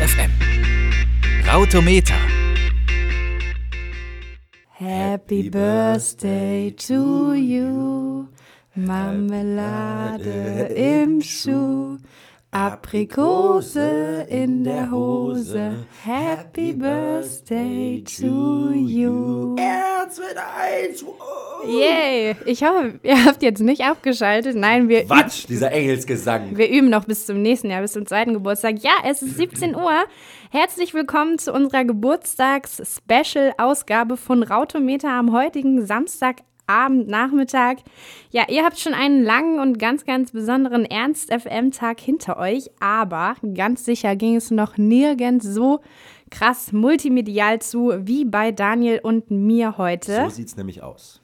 FM. Rautometer. Happy Birthday to you. Marmelade im Schuh. Aprikose in der Hose. Happy Birthday to you. Herz mit eins. Yay! Ich hoffe, ihr habt jetzt nicht abgeschaltet. Nein, wir, Quatsch, dieser Engelsgesang. wir üben noch bis zum nächsten Jahr, bis zum zweiten Geburtstag. Ja, es ist 17 Uhr. Herzlich willkommen zu unserer Geburtstags-Special-Ausgabe von Rautometer am heutigen Samstagabend, Nachmittag. Ja, ihr habt schon einen langen und ganz, ganz besonderen Ernst-FM-Tag hinter euch, aber ganz sicher ging es noch nirgends so krass multimedial zu wie bei Daniel und mir heute. So sieht's nämlich aus.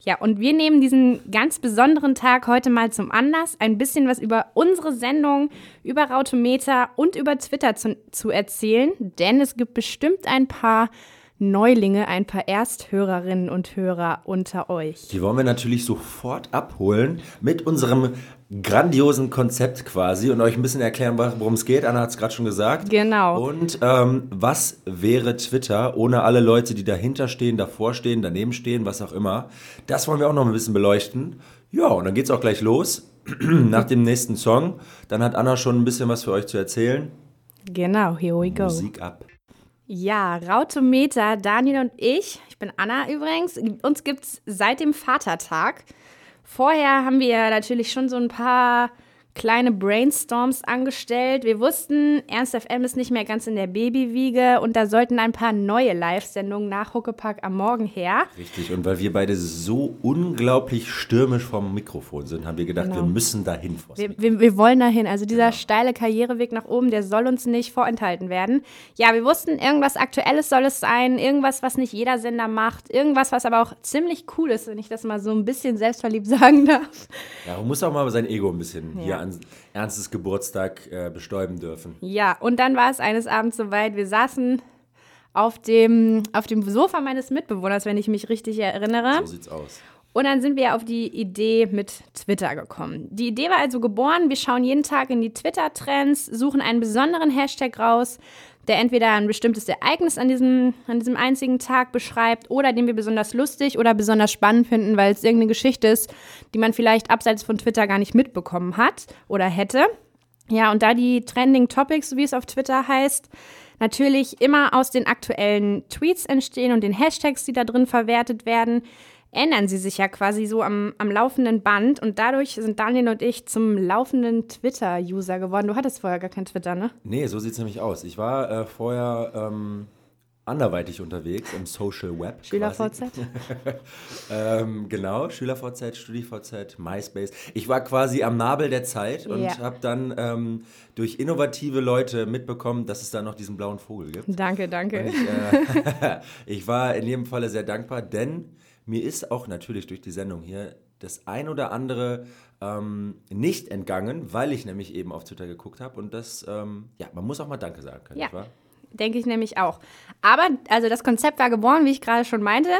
Ja, und wir nehmen diesen ganz besonderen Tag heute mal zum Anlass, ein bisschen was über unsere Sendung, über Rautometer und über Twitter zu, zu erzählen, denn es gibt bestimmt ein paar Neulinge, ein paar Ersthörerinnen und Hörer unter euch. Die wollen wir natürlich sofort abholen mit unserem grandiosen Konzept quasi und euch ein bisschen erklären, worum es geht. Anna hat es gerade schon gesagt. Genau. Und ähm, was wäre Twitter ohne alle Leute, die dahinter stehen, davor stehen, daneben stehen, was auch immer. Das wollen wir auch noch ein bisschen beleuchten. Ja, und dann geht's auch gleich los. Nach dem nächsten Song. Dann hat Anna schon ein bisschen was für euch zu erzählen. Genau, here we go. Musik ab. Ja, Rautometer, Daniel und ich, ich bin Anna übrigens, uns gibt's seit dem Vatertag. Vorher haben wir natürlich schon so ein paar kleine Brainstorms angestellt. Wir wussten, Ernst FM ist nicht mehr ganz in der Babywiege und da sollten ein paar neue Live-Sendungen nach Huckepack am Morgen her. Richtig, und weil wir beide so unglaublich stürmisch vom Mikrofon sind, haben wir gedacht, Genau. wir müssen dahin. Wir, wir, wir wollen dahin. Also dieser steile Karriereweg nach oben, der soll uns nicht vorenthalten werden. Ja, wir wussten, irgendwas Aktuelles soll es sein, irgendwas, was nicht jeder Sender macht, irgendwas, was aber auch ziemlich cool ist, wenn ich das mal so ein bisschen selbstverliebt sagen darf. Ja, man muss auch mal sein Ego ein bisschen Ja. hier Ernstes Geburtstag äh, bestäuben dürfen. Ja, und dann war es eines Abends soweit. Wir saßen auf dem, auf dem Sofa meines Mitbewohners, wenn ich mich richtig erinnere. So sieht's aus. Und dann sind wir auf die Idee mit Twitter gekommen. Die Idee war also geboren, wir schauen jeden Tag in die Twitter-Trends, suchen einen besonderen Hashtag raus, der entweder ein bestimmtes Ereignis an diesem, an diesem einzigen Tag beschreibt oder den wir besonders lustig oder besonders spannend finden, weil es irgendeine Geschichte ist, die man vielleicht abseits von Twitter gar nicht mitbekommen hat oder hätte. Ja, und da die Trending Topics, wie es auf Twitter heißt, natürlich immer aus den aktuellen Tweets entstehen und den Hashtags, die da drin verwertet werden, ändern sie sich ja quasi so am, am laufenden Band und dadurch sind Daniel und ich zum laufenden Twitter-User geworden. Du hattest vorher gar kein Twitter, ne? Nee, so sieht's nämlich aus. Ich war äh, vorher ähm, anderweitig unterwegs im Social Web. SchülerVZ? ähm, genau, SchülerVZ, StudiVZ, MySpace. Ich war quasi am Nabel der Zeit und Ja. habe dann ähm, durch innovative Leute mitbekommen, dass es da noch diesen blauen Vogel gibt. Danke, danke. Ich, äh, ich war in jedem Falle sehr dankbar, denn mir ist auch natürlich durch die Sendung hier das ein oder andere ähm, nicht entgangen, weil ich nämlich eben auf Twitter geguckt habe und das, ähm, ja, man muss auch mal Danke sagen können, Ja. nicht wahr? Denke ich nämlich auch. Aber, also das Konzept war geboren, wie ich gerade schon meinte.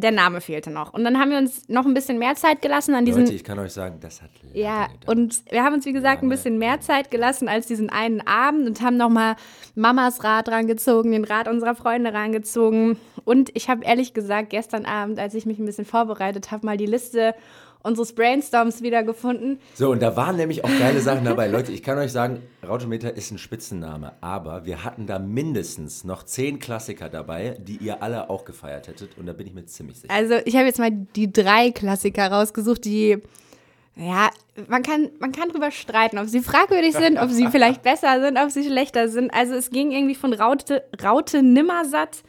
Der Name fehlte noch. Und dann haben wir uns noch ein bisschen mehr Zeit gelassen an diesen Leute, ich kann euch sagen, das hat Ja, gedauert. und wir haben uns, wie gesagt, ein bisschen mehr Zeit gelassen als diesen einen Abend und haben nochmal Mamas Rad rangezogen, den Rat unserer Freunde rangezogen. Und ich habe ehrlich gesagt gestern Abend, als ich mich ein bisschen vorbereitet habe, mal die Liste unseres Brainstorms wiedergefunden. So, und da waren nämlich auch geile Sachen dabei. Leute, ich kann euch sagen, Rautometer ist ein Spitzenname, aber wir hatten da mindestens noch zehn Klassiker dabei, die ihr alle auch gefeiert hättet und da bin ich mir ziemlich sicher. Also ich habe jetzt mal die drei Klassiker rausgesucht, die, ja, man kann, man kann drüber streiten, ob sie fragwürdig sind, ob sie vielleicht besser sind, ob sie schlechter sind. Also es ging irgendwie von Raute, Raute Nimmersatt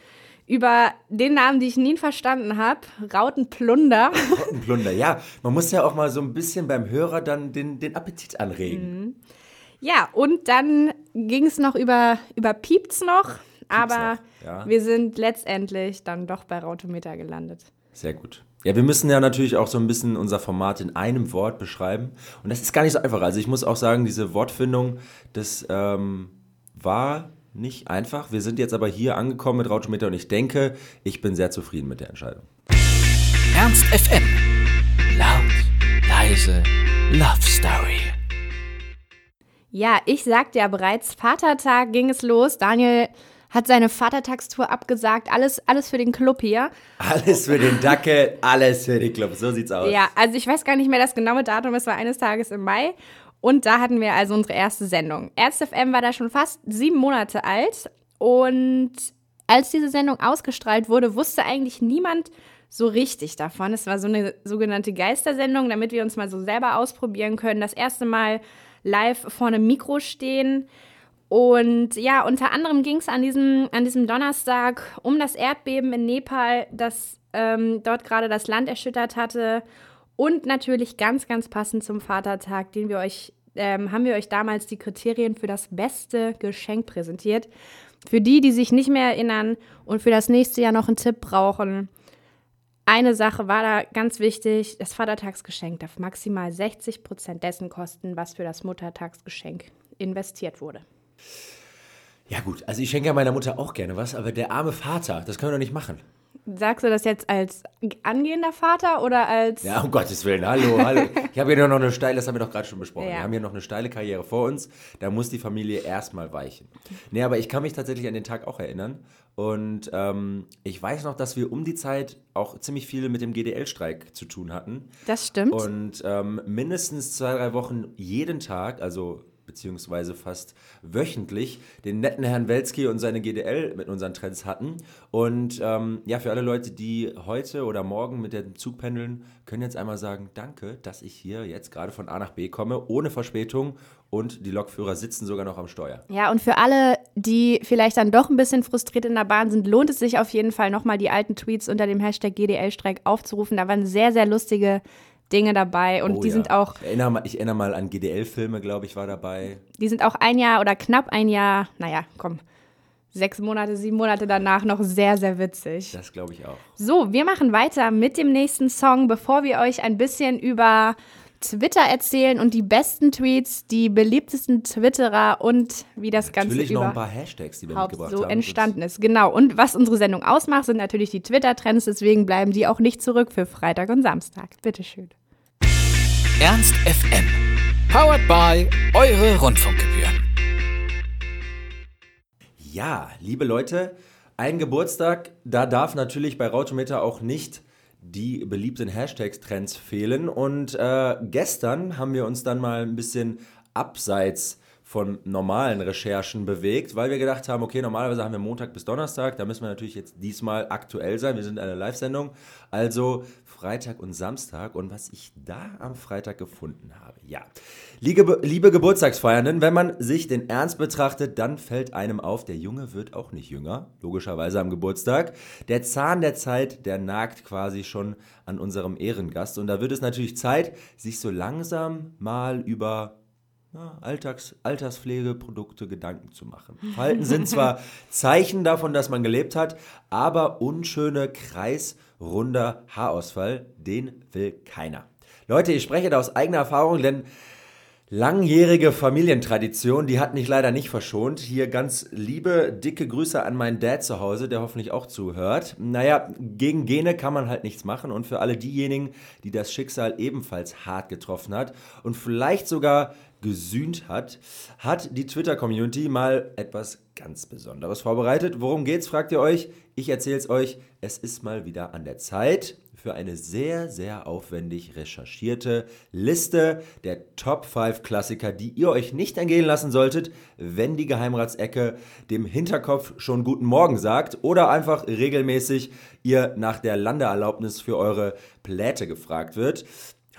über den Namen, den ich nie verstanden habe, Rautenplunder. Plunder, ja, man muss ja auch mal so ein bisschen beim Hörer dann den, den Appetit anregen. Ja, und dann ging es noch über, über Piept's noch, aber noch, ja. wir sind letztendlich dann doch bei Rautometer gelandet. Sehr gut. Ja, wir müssen ja natürlich auch so ein bisschen unser Format in einem Wort beschreiben. Und das ist gar nicht so einfach. Also ich muss auch sagen, diese Wortfindung, das ähm, war nicht einfach. Wir sind jetzt aber hier angekommen mit Rautometer und ich denke, ich bin sehr zufrieden mit der Entscheidung. Ernst FM. Laut, leise, Love Story. Ja, ich sagte ja bereits, Vatertag ging es los. Daniel hat seine Vatertagstour abgesagt. Alles, alles für den Club hier. Alles für den Dackel, alles für den Club. So sieht's aus. Ja, also ich weiß gar nicht mehr das genaue Datum. Es war eines Tages im Mai. Und da hatten wir also unsere erste Sendung. FM war da schon fast sieben Monate alt. Und als diese Sendung ausgestrahlt wurde, wusste eigentlich niemand so richtig davon. Es war so eine sogenannte Geistersendung, damit wir uns mal so selber ausprobieren können. Das erste Mal live vor einem Mikro stehen. Und ja, unter anderem ging es an diesem, an diesem Donnerstag um das Erdbeben in Nepal, das ähm, dort gerade das Land erschüttert hatte. Und natürlich ganz, ganz passend zum Vatertag, den wir euch, ähm, haben wir euch damals die Kriterien für das beste Geschenk präsentiert. Für die, die sich nicht mehr erinnern und für das nächste Jahr noch einen Tipp brauchen. Eine Sache war da ganz wichtig: Das Vatertagsgeschenk darf maximal 60 Prozent dessen kosten, was für das Muttertagsgeschenk investiert wurde. Ja, gut, also ich schenke ja meiner Mutter auch gerne was, aber der arme Vater, das können wir doch nicht machen. Sagst du das jetzt als angehender Vater oder als. Ja, um Gottes Willen, hallo, hallo. Ich habe hier noch eine steile, das haben wir doch gerade schon besprochen. Ja. Wir haben hier noch eine steile Karriere vor uns. Da muss die Familie erstmal weichen. Nee, aber ich kann mich tatsächlich an den Tag auch erinnern. Und ähm, ich weiß noch, dass wir um die Zeit auch ziemlich viel mit dem GDL-Streik zu tun hatten. Das stimmt. Und ähm, mindestens zwei, drei Wochen jeden Tag, also beziehungsweise fast wöchentlich den netten Herrn Welski und seine GDL mit unseren Trends hatten. Und ähm, ja, für alle Leute, die heute oder morgen mit dem Zug pendeln, können jetzt einmal sagen, danke, dass ich hier jetzt gerade von A nach B komme, ohne Verspätung und die Lokführer sitzen sogar noch am Steuer. Ja, und für alle, die vielleicht dann doch ein bisschen frustriert in der Bahn sind, lohnt es sich auf jeden Fall nochmal die alten Tweets unter dem Hashtag GDL-Streik aufzurufen. Da waren sehr, sehr lustige Dinge dabei und oh, die ja. sind auch. Ich erinnere, mal, ich erinnere mal an GDL-Filme, glaube ich, war dabei. Die sind auch ein Jahr oder knapp ein Jahr, naja, komm, sechs Monate, sieben Monate danach noch sehr, sehr witzig. Das glaube ich auch. So, wir machen weiter mit dem nächsten Song, bevor wir euch ein bisschen über Twitter erzählen und die besten Tweets, die beliebtesten Twitterer und wie das natürlich Ganze natürlich noch ein paar Hashtags, die wir mitgebracht so haben. entstanden ist. Genau. Und was unsere Sendung ausmacht, sind natürlich die Twitter-Trends. Deswegen bleiben die auch nicht zurück für Freitag und Samstag. Bitteschön. Ernst FM. Powered by eure Rundfunkgebühren. Ja, liebe Leute, ein Geburtstag, da darf natürlich bei Rautometer auch nicht die beliebten Hashtags-Trends fehlen. Und äh, gestern haben wir uns dann mal ein bisschen abseits von normalen Recherchen bewegt, weil wir gedacht haben, okay, normalerweise haben wir Montag bis Donnerstag, da müssen wir natürlich jetzt diesmal aktuell sein. Wir sind eine Live-Sendung, also Freitag und Samstag. Und was ich da am Freitag gefunden habe, ja. Liebe, liebe Geburtstagsfeiernden, wenn man sich den Ernst betrachtet, dann fällt einem auf, der Junge wird auch nicht jünger, logischerweise am Geburtstag. Der Zahn der Zeit, der nagt quasi schon an unserem Ehrengast. Und da wird es natürlich Zeit, sich so langsam mal über ja, Alltags, Alterspflegeprodukte Gedanken zu machen. Falten sind zwar Zeichen davon, dass man gelebt hat, aber unschöne kreisrunder Haarausfall, den will keiner. Leute, ich spreche da aus eigener Erfahrung, denn langjährige Familientradition, die hat mich leider nicht verschont. Hier ganz liebe, dicke Grüße an meinen Dad zu Hause, der hoffentlich auch zuhört. Naja, gegen Gene kann man halt nichts machen und für alle diejenigen, die das Schicksal ebenfalls hart getroffen hat und vielleicht sogar gesühnt hat, hat die Twitter-Community mal etwas ganz Besonderes vorbereitet. Worum geht's, fragt ihr euch? Ich erzähle es euch. Es ist mal wieder an der Zeit für eine sehr, sehr aufwendig recherchierte Liste der Top 5 Klassiker, die ihr euch nicht entgehen lassen solltet, wenn die Geheimratsecke dem Hinterkopf schon guten Morgen sagt oder einfach regelmäßig ihr nach der Landeerlaubnis für eure Pläte gefragt wird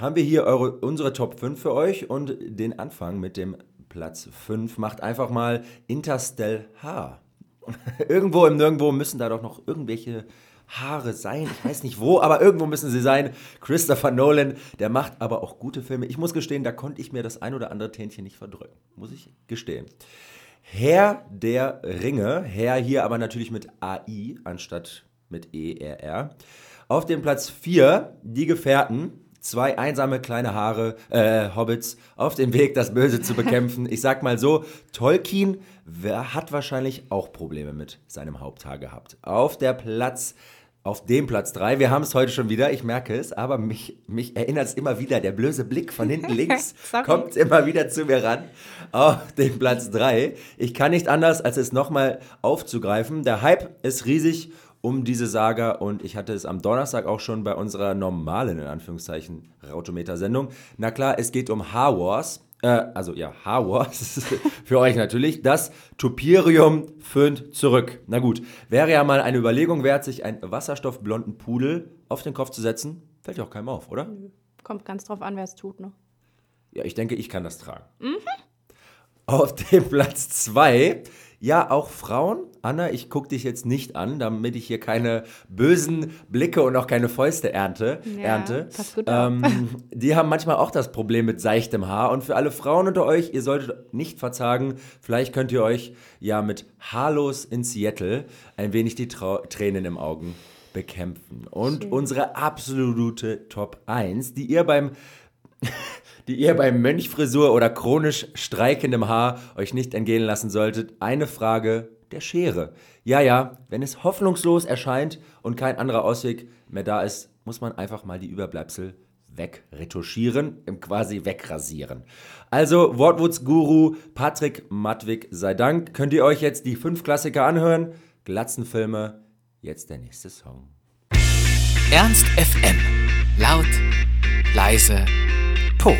haben wir hier eure, unsere Top 5 für euch und den Anfang mit dem Platz 5 macht einfach mal Interstellar. irgendwo im Nirgendwo müssen da doch noch irgendwelche Haare sein. Ich weiß nicht wo, aber irgendwo müssen sie sein. Christopher Nolan, der macht aber auch gute Filme. Ich muss gestehen, da konnte ich mir das ein oder andere Tänchen nicht verdrücken. Muss ich gestehen. Herr der Ringe, Herr hier aber natürlich mit AI anstatt mit ERR. Auf dem Platz 4 Die Gefährten zwei einsame kleine Haare, äh, Hobbits auf dem Weg, das Böse zu bekämpfen. Ich sag mal so, Tolkien wer hat wahrscheinlich auch Probleme mit seinem Haupthaar gehabt. Auf der Platz auf dem Platz 3. Wir haben es heute schon wieder, ich merke es, aber mich, mich erinnert es immer wieder, der blöse Blick von hinten links kommt immer wieder zu mir ran. Auf den Platz 3. Ich kann nicht anders, als es nochmal aufzugreifen. Der Hype ist riesig um diese Saga und ich hatte es am Donnerstag auch schon bei unserer normalen, in Anführungszeichen, Rautometer-Sendung. Na klar, es geht um Har Wars. Äh, also ja, Har Wars, für euch natürlich. Das Topirium föhnt zurück. Na gut, wäre ja mal eine Überlegung wert, sich einen wasserstoffblonden Pudel auf den Kopf zu setzen. Fällt ja auch keinem auf, oder? Kommt ganz drauf an, wer es tut, ne? Ja, ich denke, ich kann das tragen. Auf dem Platz 2, ja, auch Frauen. Anna, ich gucke dich jetzt nicht an, damit ich hier keine bösen Blicke und auch keine Fäuste ernte. Ja, ernte. pass gut ähm, die haben manchmal auch das Problem mit seichtem Haar. Und für alle Frauen unter euch, ihr solltet nicht verzagen. Vielleicht könnt ihr euch ja mit Haarlos in Seattle ein wenig die Trau Tränen im Augen bekämpfen. Und unsere absolute Top 1, die ihr beim die ihr bei Mönchfrisur oder chronisch streikendem Haar euch nicht entgehen lassen solltet. Eine Frage der Schere. Ja, ja, wenn es hoffnungslos erscheint und kein anderer Ausweg mehr da ist, muss man einfach mal die Überbleibsel wegretuschieren, quasi wegrasieren. Also, Wortwurzguru Patrick Matwig sei Dank, könnt ihr euch jetzt die fünf Klassiker anhören. Glatzenfilme, jetzt der nächste Song. Ernst FM. Laut, leise, Po.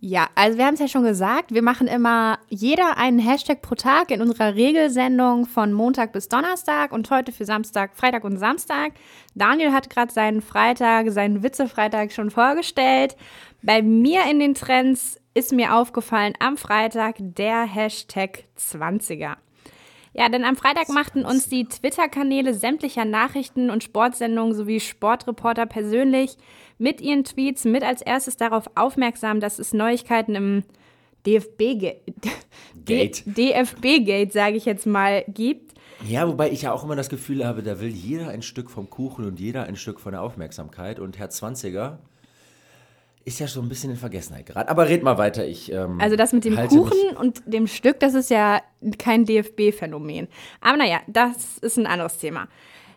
Ja, also wir haben es ja schon gesagt, wir machen immer jeder einen Hashtag pro Tag in unserer Regelsendung von Montag bis Donnerstag und heute für Samstag, Freitag und Samstag. Daniel hat gerade seinen Freitag, seinen Witzefreitag schon vorgestellt. Bei mir in den Trends ist mir aufgefallen am Freitag der Hashtag 20er. Ja, denn am Freitag machten uns die Twitter-Kanäle sämtlicher Nachrichten- und Sportsendungen sowie Sportreporter persönlich mit ihren Tweets mit als erstes darauf aufmerksam, dass es Neuigkeiten im DFB-Gate, Gate. DFB-Gate, sage ich jetzt mal, gibt. Ja, wobei ich ja auch immer das Gefühl habe, da will jeder ein Stück vom Kuchen und jeder ein Stück von der Aufmerksamkeit. Und Herr Zwanziger ist ja schon ein bisschen in Vergessenheit geraten. Aber red mal weiter. Ich, ähm, Also das mit dem Kuchen und dem Stück, das ist ja kein DFB-Phänomen. Aber naja, das ist ein anderes Thema.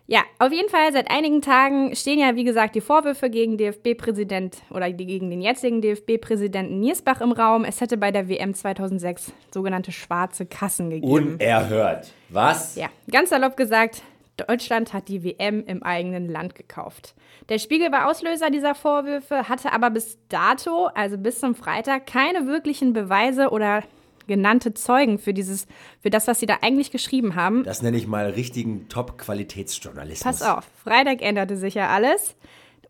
Ja, auf jeden Fall, seit einigen Tagen stehen ja, wie gesagt, die Vorwürfe gegen DFB-Präsident oder gegen den jetzigen DFB-Präsidenten Niersbach im Raum. Es hätte bei der WM 2006 sogenannte schwarze Kassen gegeben. Unerhört. Was? Ja, ganz salopp gesagt, Deutschland hat die WM im eigenen Land gekauft. Der Spiegel war Auslöser dieser Vorwürfe, hatte aber bis dato, also bis zum Freitag, keine wirklichen Beweise oder genannte Zeugen für dieses, für das, was sie da eigentlich geschrieben haben. Das nenne ich mal richtigen Top-Qualitätsjournalismus. Pass auf, Freitag änderte sich ja alles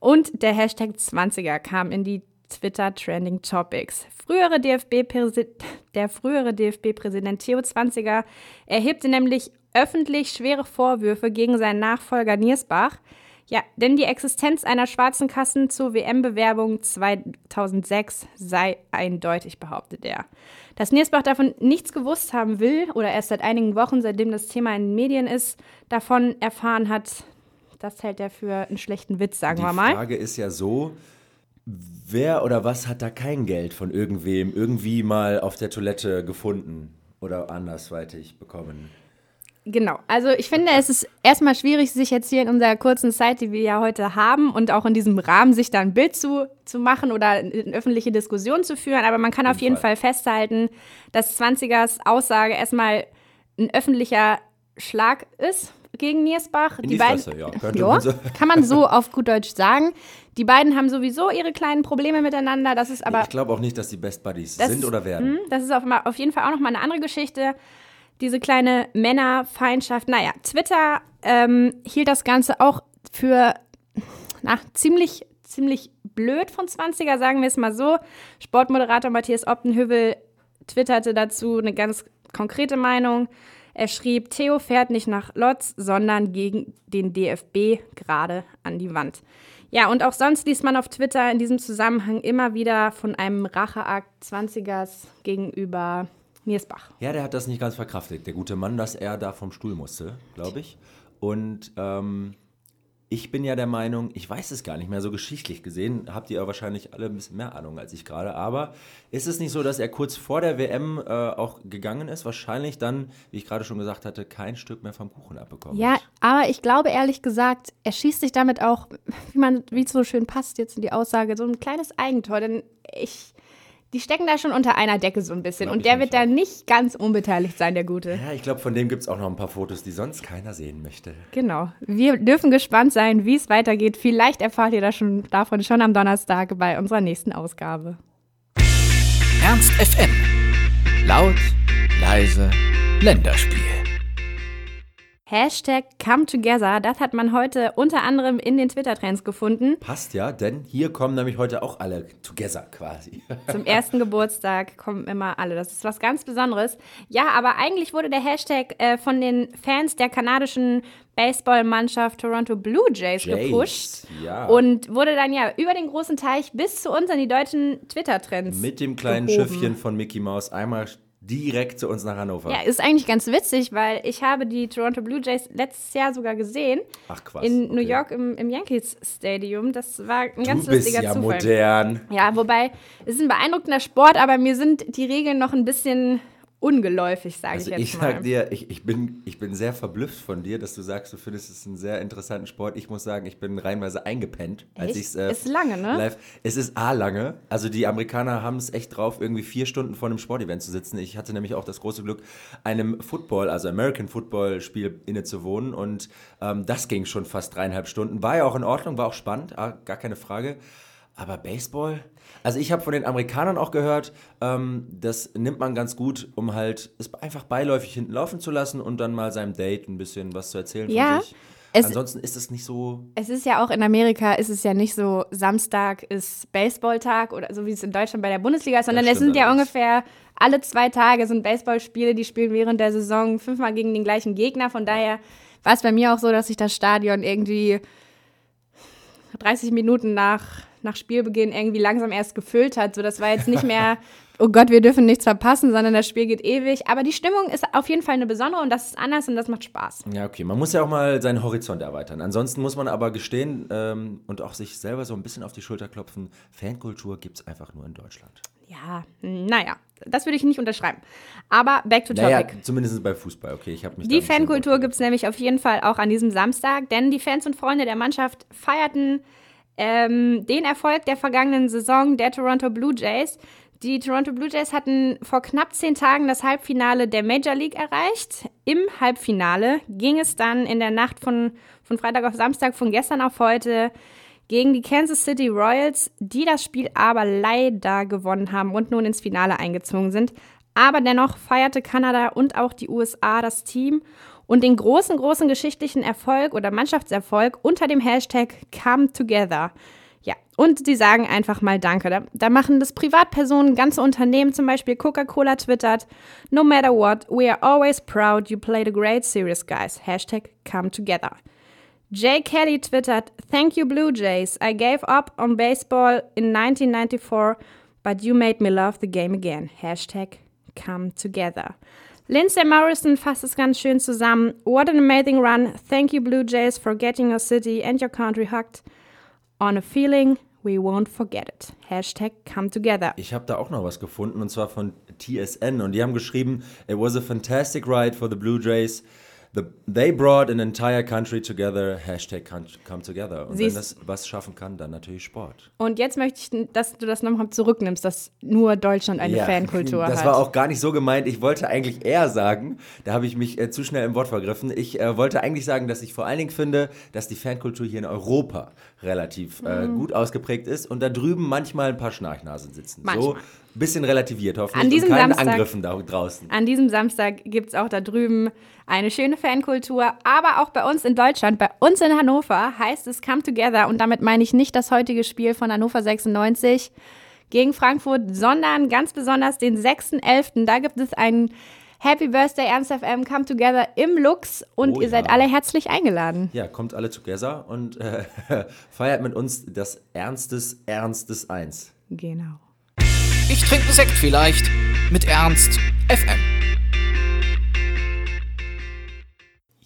und der Hashtag 20er kam in die Twitter Trending Topics. Frühere DFB der frühere DFB-Präsident Theo 20er erhebte nämlich öffentlich schwere Vorwürfe gegen seinen Nachfolger Niersbach. Ja, denn die Existenz einer schwarzen Kassen zur WM-Bewerbung 2006 sei eindeutig, behauptet er. Dass Niersbach davon nichts gewusst haben will oder erst seit einigen Wochen, seitdem das Thema in den Medien ist, davon erfahren hat, das hält er für einen schlechten Witz, sagen Die wir mal. Frage ist ja so, wer oder was hat da kein Geld von irgendwem irgendwie mal auf der Toilette gefunden oder andersweitig bekommen? Genau. Also ich finde, es ist erstmal schwierig, sich jetzt hier in unserer kurzen Zeit, die wir ja heute haben, und auch in diesem Rahmen sich da ein Bild zu, zu machen oder eine öffentliche Diskussion zu führen. Aber man kann auf jeden Fall. Fall festhalten, dass 20ers Aussage erstmal ein öffentlicher Schlag ist gegen Niersbach. In die beiden, Fresse, ja, Ja, so- kann man so auf gut Deutsch sagen. Die beiden haben sowieso ihre kleinen Probleme miteinander. Das ist aber ich glaube auch nicht, dass die Best Buddies sind ist- oder werden. hm, Das ist auf, auf jeden Fall auch nochmal eine andere Geschichte. Diese kleine Männerfeindschaft. Naja, Twitter ähm, hielt das Ganze auch für na, ziemlich, ziemlich blöd von 20er, sagen wir es mal so. Sportmoderator Matthias Optenhövel twitterte dazu eine ganz konkrete Meinung. Er schrieb, Theo fährt nicht nach Lotz, sondern gegen den DFB gerade an die Wand. Ja, und auch sonst liest man auf Twitter in diesem Zusammenhang immer wieder von einem Racheakt 20ers gegenüber Niersbach. Ja, der hat das nicht ganz verkraftet, der gute Mann, dass er da vom Stuhl musste, glaube ich. Und ähm, ich bin ja der Meinung, ich weiß es gar nicht mehr so geschichtlich gesehen, habt ihr ja wahrscheinlich alle ein bisschen mehr Ahnung als ich gerade, aber ist es nicht so, dass er kurz vor der WM äh, auch gegangen ist, wahrscheinlich dann, wie ich gerade schon gesagt hatte, kein Stück mehr vom Kuchen abbekommen Ja, hat? aber ich glaube ehrlich gesagt, er schießt sich damit auch, wie man, wie es so schön passt jetzt in die Aussage, so ein kleines Eigentor, denn ich, die stecken da schon unter einer Decke so ein bisschen Glaub und der wird da nicht ganz unbeteiligt sein, der Gute. Ja, ich glaube, von dem gibt es auch noch ein paar Fotos, die sonst keiner sehen möchte. Genau. Wir dürfen gespannt sein, wie es weitergeht. Vielleicht erfahrt ihr das schon, davon schon am Donnerstag bei unserer nächsten Ausgabe. Ernst FM. Laut, leise, Länderspiel. Hashtag Come Together, das hat man heute unter anderem in den Twitter-Trends gefunden. Passt ja, denn hier kommen nämlich heute auch alle together quasi. Zum ersten Geburtstag kommen immer alle. Das ist was ganz Besonderes. Ja, aber eigentlich wurde der Hashtag äh, von den Fans der kanadischen Baseballmannschaft Toronto Blue Jays, Jays, gepusht. ja. Und wurde dann ja über den großen Teich bis zu uns in die deutschen Twitter-Trends. Mit dem kleinen gehoben. Schiffchen von Mickey Mouse einmal direkt zu uns nach Hannover. Ja, ist eigentlich ganz witzig, weil ich habe die Toronto Blue Jays letztes Jahr sogar gesehen. Ach Quatsch. In New okay. York im, im Yankees Stadium. Das war ein ganz du bist lustiger ja Zufall. modern. Ja, wobei es ist ein beeindruckender Sport, aber mir sind die Regeln noch ein bisschen ungeläufig, sage Also ich jetzt ich mal. sag dir, ich, ich, bin, ich bin sehr verblüfft von dir, dass du sagst, du findest es einen sehr interessanten Sport. Ich muss sagen, ich bin reinweise eingepennt, als Echt? ich es äh, Ist lange, ne? live. Es ist A lange. Also die Amerikaner haben es echt drauf, irgendwie vier Stunden vor einem Sportevent zu sitzen. Ich hatte nämlich auch das große Glück, einem Football, also American Football Spiel innezuwohnen und ähm, das ging schon fast dreieinhalb Stunden. War ja auch in Ordnung, war auch spannend, ah, gar keine Frage. Aber Baseball? Also ich habe von den Amerikanern auch gehört, ähm, das nimmt man ganz gut, um halt es einfach beiläufig hinten laufen zu lassen und dann mal seinem Date ein bisschen was zu erzählen Ja, von sich. es- Ansonsten ist es nicht so. Es ist ja auch in Amerika, ist es ja nicht so, Samstag ist Baseballtag oder so wie es in Deutschland bei der Bundesliga ist, sondern es sind ja ungefähr alle zwei Tage sind Baseballspiele, die spielen während der Saison fünfmal gegen den gleichen Gegner. Von daher war es bei mir auch so, dass sich das Stadion irgendwie 30 Minuten nach, nach Spielbeginn irgendwie langsam erst gefüllt hat. So, das war jetzt nicht mehr, oh Gott, wir dürfen nichts verpassen, sondern das Spiel geht ewig. Aber die Stimmung ist auf jeden Fall eine besondere und das ist anders und das macht Spaß. Ja, okay. Man muss ja auch mal seinen Horizont erweitern. Ansonsten muss man aber gestehen ähm, und auch sich selber so ein bisschen auf die Schulter klopfen. Fankultur gibt es einfach nur in Deutschland. Ja, naja, das würde ich nicht unterschreiben. Aber back to topic. Naja, zumindest bei Fußball. Okay, ich habe mich Die Fankultur gibt es nämlich auf jeden Fall auch an diesem Samstag, denn die Fans und Freunde der Mannschaft feierten ähm, den Erfolg der vergangenen Saison der Toronto Blue Jays. Die Toronto Blue Jays hatten vor knapp zehn Tagen das Halbfinale der Major League erreicht. Im Halbfinale ging es dann in der Nacht von, von Freitag auf Samstag, von gestern auf heute, gegen die Kansas City Royals, die das Spiel aber leider gewonnen haben und nun ins Finale eingezogen sind. Aber dennoch feierte Kanada und auch die USA das Team und den großen, großen geschichtlichen Erfolg oder Mannschaftserfolg unter dem Hashtag Come Together. Ja, und sie sagen einfach mal Danke. Da, da machen das Privatpersonen, ganze Unternehmen, zum Beispiel Coca-Cola twittert, No matter what, we are always proud you played a great series, guys. Hashtag Come Together. Jay Kelly twittert, Thank you, Blue Jays. I gave up on baseball in 1994, but you made me love the game again. Hashtag come together. Lindsay Morrison fasst es ganz schön zusammen. What an amazing run. Thank you, Blue Jays, for getting your city and your country hooked on a feeling we won't forget it. Hashtag come together. Ich habe da auch noch was gefunden und zwar von TSN und die haben geschrieben, it was a fantastic ride for the Blue Jays. The, they brought an entire country together. Hashtag come, together. Und Siehst- wenn das was schaffen kann, dann natürlich Sport. Und jetzt möchte ich, dass du das nochmal zurücknimmst, dass nur Deutschland eine Ja, Fankultur das hat. war auch gar nicht so gemeint. Ich wollte eigentlich eher sagen, da habe ich mich äh, zu schnell im Wort vergriffen. Ich äh, wollte eigentlich sagen, dass ich vor allen Dingen finde, dass die Fankultur hier in Europa relativ äh, Mhm. gut ausgeprägt ist und da drüben manchmal ein paar Schnarchnasen sitzen. So Manchmal. ein bisschen relativiert hoffentlich An diesem und keinen Samstag- Angriffen da draußen. An diesem Samstag gibt es auch da drüben eine schöne Fankultur, aber auch bei uns in Deutschland, bei uns in Hannover heißt es Come Together und damit meine ich nicht das heutige Spiel von Hannover 96 gegen Frankfurt, sondern ganz besonders den 6.11. Da gibt es ein Happy Birthday Ernst FM Come Together im Lux und Oh ihr seid ja. alle herzlich eingeladen. Ja, kommt alle together und äh, feiert mit uns das Ernstes, Ernstes Eins. Genau. Ich trinke Sekt vielleicht mit Ernst FM.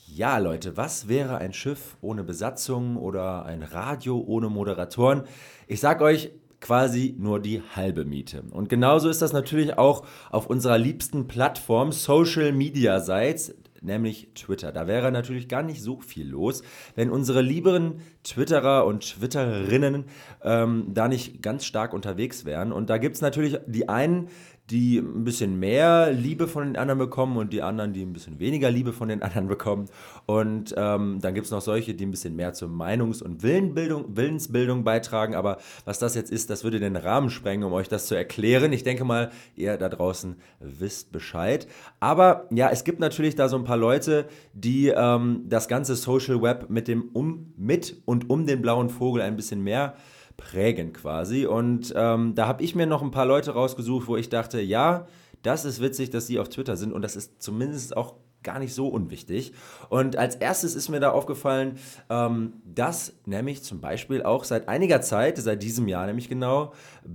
Ja, Leute, was wäre ein Schiff ohne Besatzung oder ein Radio ohne Moderatoren? Ich sag euch, quasi nur die halbe Miete. Und genauso ist das natürlich auch auf unserer liebsten Plattform Social Media Sites, nämlich Twitter. Da wäre natürlich gar nicht so viel los, wenn unsere lieberen Twitterer und Twitterinnen ähm, da nicht ganz stark unterwegs wären. Und da gibt es natürlich die einen, die ein bisschen mehr Liebe von den anderen bekommen und die anderen, die ein bisschen weniger Liebe von den anderen bekommen. Und ähm, dann gibt es noch solche, die ein bisschen mehr zur Meinungs- und Willensbildung beitragen. Aber was das jetzt ist, das würde den Rahmen sprengen, um euch das zu erklären. Ich denke mal, ihr da draußen wisst Bescheid. Aber ja, es gibt natürlich da so ein paar Leute, die ähm, das ganze Social Web mit dem um, mit und um den blauen Vogel ein bisschen mehr prägen quasi. Und ähm, da habe ich mir noch ein paar Leute rausgesucht, wo ich dachte, ja, das ist witzig, dass sie auf Twitter sind und das ist zumindest auch gar nicht so unwichtig. Und als erstes ist mir da aufgefallen, ähm, dass nämlich zum Beispiel auch seit einiger Zeit, seit diesem Jahr nämlich genau,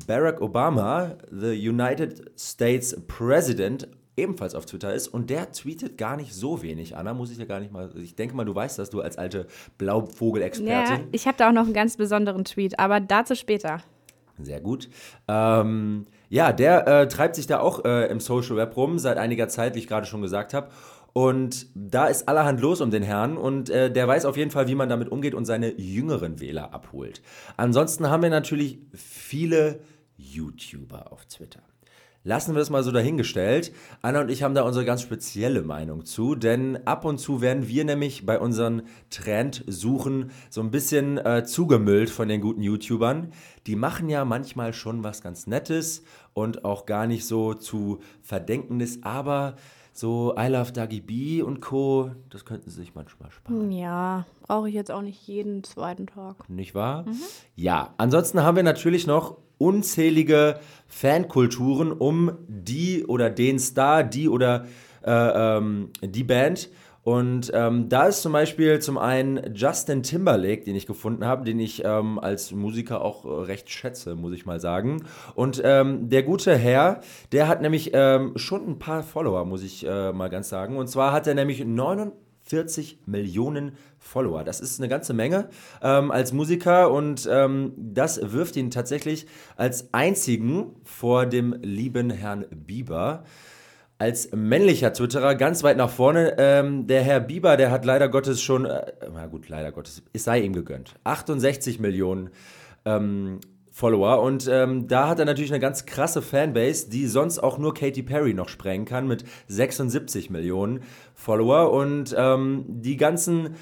Barack Obama, the United States President, ebenfalls auf Twitter ist und der tweetet gar nicht so wenig, Anna, muss ich ja gar nicht mal, ich denke mal, du weißt das, du als alte Blauvogel-Expertin. Ja, ich habe da auch noch einen ganz besonderen Tweet, aber dazu später. Sehr gut. Ähm, ja, der äh, treibt sich da auch äh, im Social Web rum, seit einiger Zeit, wie ich gerade schon gesagt habe. Und da ist allerhand los um den Herrn und äh, der weiß auf jeden Fall, wie man damit umgeht und seine jüngeren Wähler abholt. Ansonsten haben wir natürlich viele YouTuber auf Twitter. Lassen wir das mal so dahingestellt. Anna und ich haben da unsere ganz spezielle Meinung zu, denn ab und zu werden wir nämlich bei unseren Trendsuchen so ein bisschen äh, zugemüllt von den guten YouTubern. Die machen ja manchmal schon was ganz Nettes und auch gar nicht so zu Verdenkendes, aber so I Love Dagi B und Co., das könnten sie sich manchmal sparen. Ja, brauche ich jetzt auch nicht jeden zweiten Tag. Nicht wahr? Mhm. Ja, ansonsten haben wir natürlich noch unzählige Fankulturen um die oder den Star, die oder äh, ähm, die Band. Und ähm, da ist zum Beispiel zum einen Justin Timberlake, den ich gefunden habe, den ich ähm, als Musiker auch äh, recht schätze, muss ich mal sagen. Und ähm, der gute Herr, der hat nämlich ähm, schon ein paar Follower, muss ich äh, mal ganz sagen. Und zwar hat er nämlich 49 40 Millionen Follower. Das ist eine ganze Menge ähm, als Musiker und ähm, das wirft ihn tatsächlich als einzigen vor dem lieben Herrn Bieber. Als männlicher Twitterer ganz weit nach vorne. Ähm, der Herr Bieber, der hat leider Gottes schon, äh, na gut, leider Gottes, es sei ihm gegönnt. 68 Millionen ähm, Follower. Und ähm, da hat er natürlich eine ganz krasse Fanbase, die sonst auch nur Katy Perry noch sprengen kann mit 76 Millionen Follower. Und ähm, die ganzen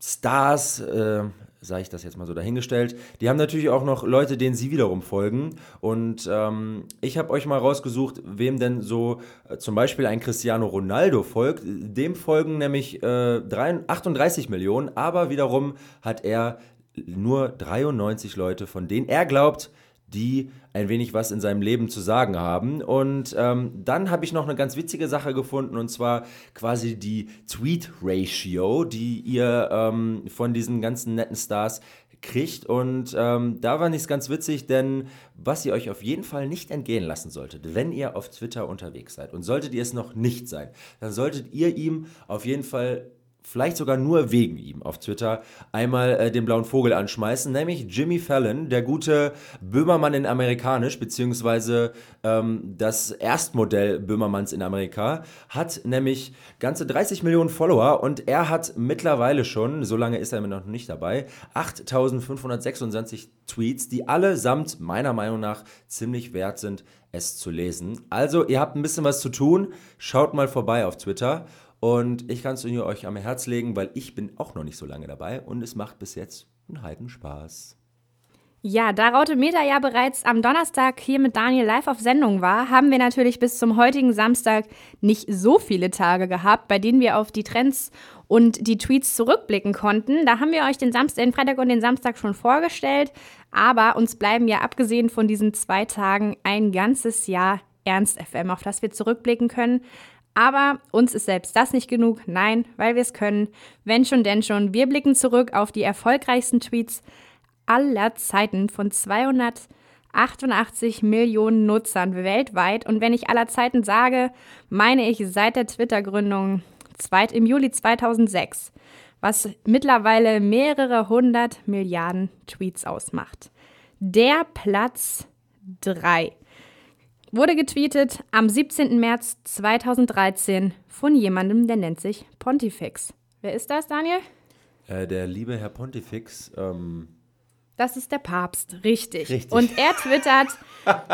Stars, äh, sage ich das jetzt mal so dahingestellt, die haben natürlich auch noch Leute, denen sie wiederum folgen. Und ähm, ich habe euch mal rausgesucht, wem denn so äh, zum Beispiel ein Cristiano Ronaldo folgt. Dem folgen nämlich äh, 38 Millionen, aber wiederum hat er nur 93 Leute, von denen er glaubt, die ein wenig was in seinem Leben zu sagen haben. Und ähm, dann habe ich noch eine ganz witzige Sache gefunden, und zwar quasi die Tweet-Ratio, die ihr ähm, von diesen ganzen netten Stars kriegt. Und ähm, da fand ich es ganz witzig, denn was ihr euch auf jeden Fall nicht entgehen lassen solltet, wenn ihr auf Twitter unterwegs seid, und solltet ihr es noch nicht sein, dann solltet ihr ihm auf jeden Fall vielleicht sogar nur wegen ihm auf Twitter einmal äh, den blauen Vogel anschmeißen, nämlich Jimmy Fallon, der gute Böhmermann in Amerikanisch, beziehungsweise ähm, das Erstmodell Böhmermanns in Amerika, hat nämlich ganze 30 Millionen Follower und er hat mittlerweile schon, so lange ist er noch nicht dabei, 8526 Tweets, die allesamt meiner Meinung nach ziemlich wert sind, es zu lesen. Also, ihr habt ein bisschen was zu tun, schaut mal vorbei auf Twitter und ich kann es euch am Herz legen, weil ich bin auch noch nicht so lange dabei und es macht bis jetzt einen halben Spaß. Ja, da Raute Meter ja bereits am Donnerstag hier mit Daniel live auf Sendung war, haben wir natürlich bis zum heutigen Samstag nicht so viele Tage gehabt, bei denen wir auf die Trends und die Tweets zurückblicken konnten. Da haben wir euch den, Samstag, den Freitag und den Samstag schon vorgestellt, aber uns bleiben ja abgesehen von diesen zwei Tagen ein ganzes Jahr Ernst FM, auf das wir zurückblicken können. Aber uns ist selbst das nicht genug. Nein, weil wir es können. Wenn schon, denn schon. Wir blicken zurück auf die erfolgreichsten Tweets aller Zeiten von 288 Millionen Nutzern weltweit. Und wenn ich aller Zeiten sage, meine ich seit der Twitter-Gründung im Juli 2006, was mittlerweile mehrere hundert Milliarden Tweets ausmacht. Der Platz 3 wurde getweetet am 17. März 2013 von jemandem, der nennt sich Pontifex. Wer ist das, Daniel? Äh, der liebe Herr Pontifex, ähm, Das ist der Papst, richtig. Richtig. Und er twittert. er,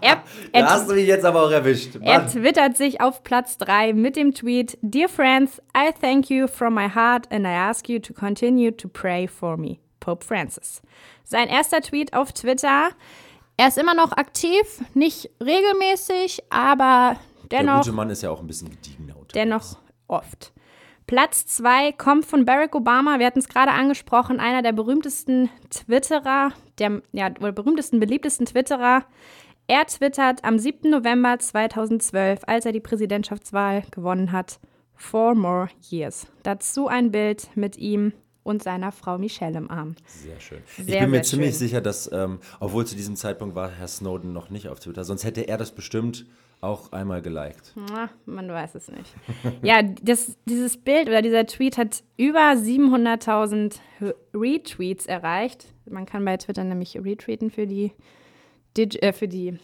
da er, hast du mich jetzt aber auch erwischt. er Mann. twittert sich auf Platz 3 mit dem Tweet: Dear friends, I thank you from my heart and I ask you to continue to pray for me. Pope Francis. Sein erster Tweet auf Twitter. Er ist immer noch aktiv, nicht regelmäßig, aber Der dennoch gute Mann ist ja auch ein bisschen gediegener dennoch oft. Platz 2 kommt von Barack Obama. Wir hatten es gerade angesprochen, einer der berühmtesten Twitterer, der ja, oder berühmtesten, beliebtesten Twitterer. Er twittert am 7. November 2012, als er die Präsidentschaftswahl gewonnen hat, Four more years. Dazu ein Bild mit ihm und seiner Frau Michelle im Arm. Sehr schön. Sehr, ich bin mir ziemlich schön. sicher, dass, ähm, obwohl zu diesem Zeitpunkt war Herr Snowden noch nicht auf Twitter, sonst hätte er das bestimmt auch einmal geliked. Na, man weiß es nicht. ja, das, dieses Bild oder dieser Tweet hat über 700.000 Retweets erreicht. Man kann bei Twitter nämlich retweeten für die, Dig äh, für die,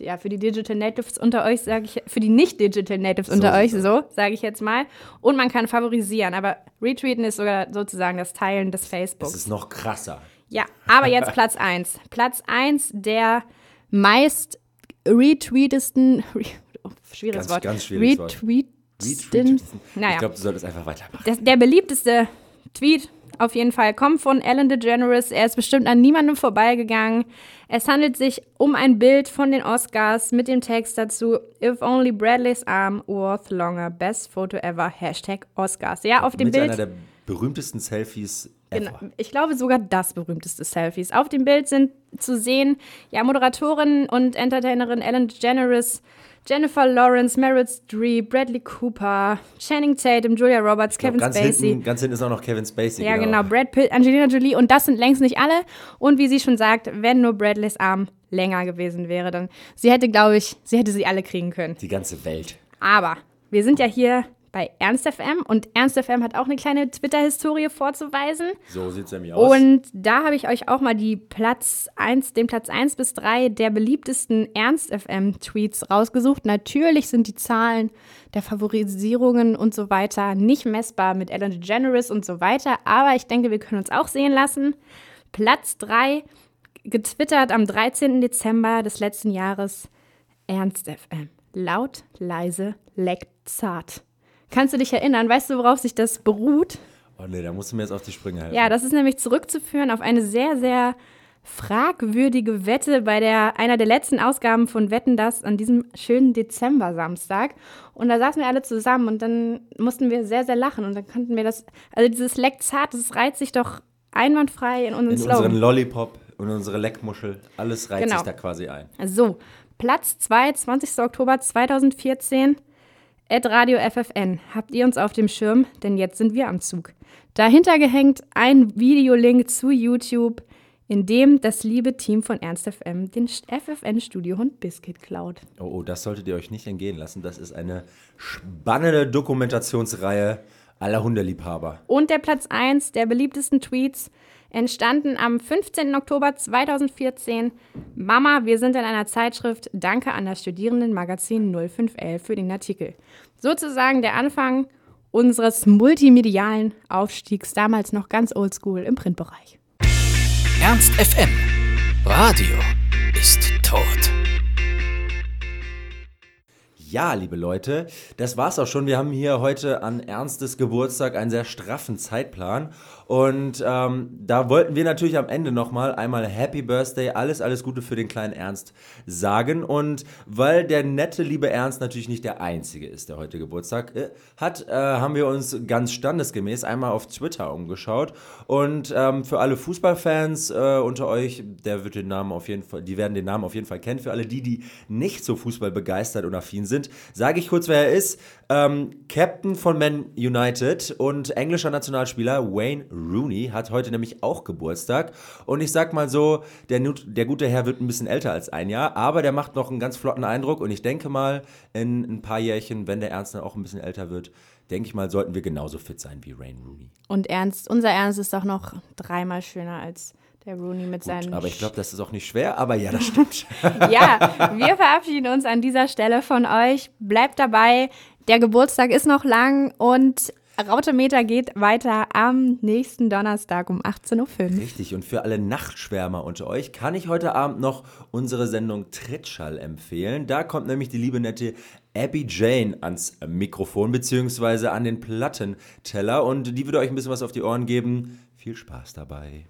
ja, für die Digital Natives unter euch, sage ich, für die nicht-Digital Natives unter euch, so sage ich jetzt mal. Und man kann favorisieren, aber retweeten ist sogar sozusagen das Teilen des Facebooks. Das ist noch krasser. Ja, aber jetzt Platz 1. Platz 1 der meist retweetesten, re, oh, schwieriges Ganz- Wort, ganz schwieriges Wort. retweetesten, naja, Ich glaube, du solltest einfach weitermachen. das, der beliebteste Tweet auf jeden Fall kommt von Ellen DeGeneres. Er ist bestimmt an niemandem vorbeigegangen. Es handelt sich um ein Bild von den Oscars mit dem Text dazu If only Bradley's arm worth longer, best photo ever, Hashtag Oscars. Ja, auf dem Mit Bild einer der berühmtesten Selfies. Genau. Ich glaube sogar das berühmteste Selfies. Auf dem Bild sind zu sehen, ja, Moderatorin und Entertainerin Ellen DeGeneres, Jennifer Lawrence, Meryl Streep, Bradley Cooper, Channing Tatum, Julia Roberts, Kevin ganz, Spacey. hinten, ganz hinten ist auch noch Kevin Spacey. Ja, genau. Brad Pitt, Angelina Jolie und das sind längst nicht alle. Und wie sie schon sagt, wenn nur Bradleys Arm länger gewesen wäre, dann sie hätte, glaube ich, sie hätte sie alle kriegen können. Die ganze Welt. Aber wir sind ja hier bei Ernst FM und Ernst FM hat auch eine kleine Twitter-Historie vorzuweisen. So sieht es nämlich aus. Und da habe ich euch auch mal die Platz 1, den Platz 1 bis 3 der beliebtesten Ernst FM Tweets rausgesucht. Natürlich sind die Zahlen der Favorisierungen und so weiter nicht messbar mit Ellen DeGeneres und so weiter, aber ich denke, wir können uns auch sehen lassen. Platz 3 getwittert am 13. Dezember des letzten Jahres Ernst FM. Laut, leise, leckt zart. Kannst du dich erinnern? Weißt du, worauf sich das beruht? oh nee, da musst du mir jetzt auf die Sprünge helfen. Ja, das ist nämlich zurückzuführen auf eine sehr, sehr fragwürdige Wette bei der, einer der letzten Ausgaben von Wetten das an diesem schönen Dezember-Samstag. Und da saßen wir alle zusammen und dann mussten wir sehr, sehr lachen und dann konnten wir das, also dieses Leck zart, das reiht sich doch einwandfrei in unseren In Slogan. unseren Lollipop und unsere Leckmuschel, alles reiht Genau. sich da quasi ein. So, Platz 2, 20. Oktober 2014. At Radio FFN. Habt ihr uns auf dem Schirm? Denn jetzt sind wir am Zug. Dahinter gehängt ein Videolink zu YouTube, in dem das liebe Team von Ernst FM den FFN-Studiohund Biscuit klaut. Oh, oh, das solltet ihr euch nicht entgehen lassen. Das ist eine spannende Dokumentationsreihe aller Hundeliebhaber. Und der Platz 1 der beliebtesten Tweets entstanden am 15. Oktober 2014. Mama, wir sind in einer Zeitschrift. Danke an das Studierendenmagazin 0511 für den Artikel. Sozusagen der Anfang unseres multimedialen Aufstiegs, damals noch ganz oldschool im Printbereich. Ernst FM. Radio ist tot. Ja, liebe Leute, das war's auch schon. Wir haben hier heute an Ernstes Geburtstag einen sehr straffen Zeitplan. Und ähm, da wollten wir natürlich am Ende nochmal einmal Happy Birthday, alles, alles Gute für den kleinen Ernst sagen. Und weil der nette, liebe Ernst natürlich nicht der Einzige ist, der heute Geburtstag äh, hat, äh, haben wir uns ganz standesgemäß einmal auf Twitter umgeschaut. Und ähm, für alle Fußballfans äh, unter euch, der wird den Namen auf jeden Fall, die werden den Namen auf jeden Fall kennen. Für alle die, die nicht so Fußball begeistert und affin sind, sage ich kurz, wer er ist. Ähm, Captain von Man United und englischer Nationalspieler Wayne Rooney hat heute nämlich auch Geburtstag. Und ich sag mal so, der, der gute Herr wird ein bisschen älter als ein Jahr, aber der macht noch einen ganz flotten Eindruck. Und ich denke mal, in ein paar Jährchen, wenn der Ernst dann auch ein bisschen älter wird, denke ich mal, sollten wir genauso fit sein wie Rain Rooney. Und Ernst, unser Ernst ist doch noch dreimal schöner als der Rooney mit seinen. Aber ich glaube, das ist auch nicht schwer, aber ja, das stimmt. ja, wir verabschieden uns an dieser Stelle von euch. Bleibt dabei. Der Geburtstag ist noch lang und Rautemeter geht weiter am nächsten Donnerstag um 18.05 Uhr. Richtig, und für alle Nachtschwärmer unter euch kann ich heute Abend noch unsere Sendung Trittschall empfehlen. Da kommt nämlich die liebe nette Abby Jane ans Mikrofon bzw. an den Plattenteller und die würde euch ein bisschen was auf die Ohren geben. Viel Spaß dabei.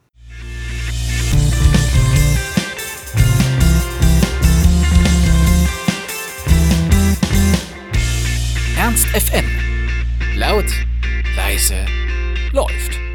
Ernst FM. Laut, leise, läuft.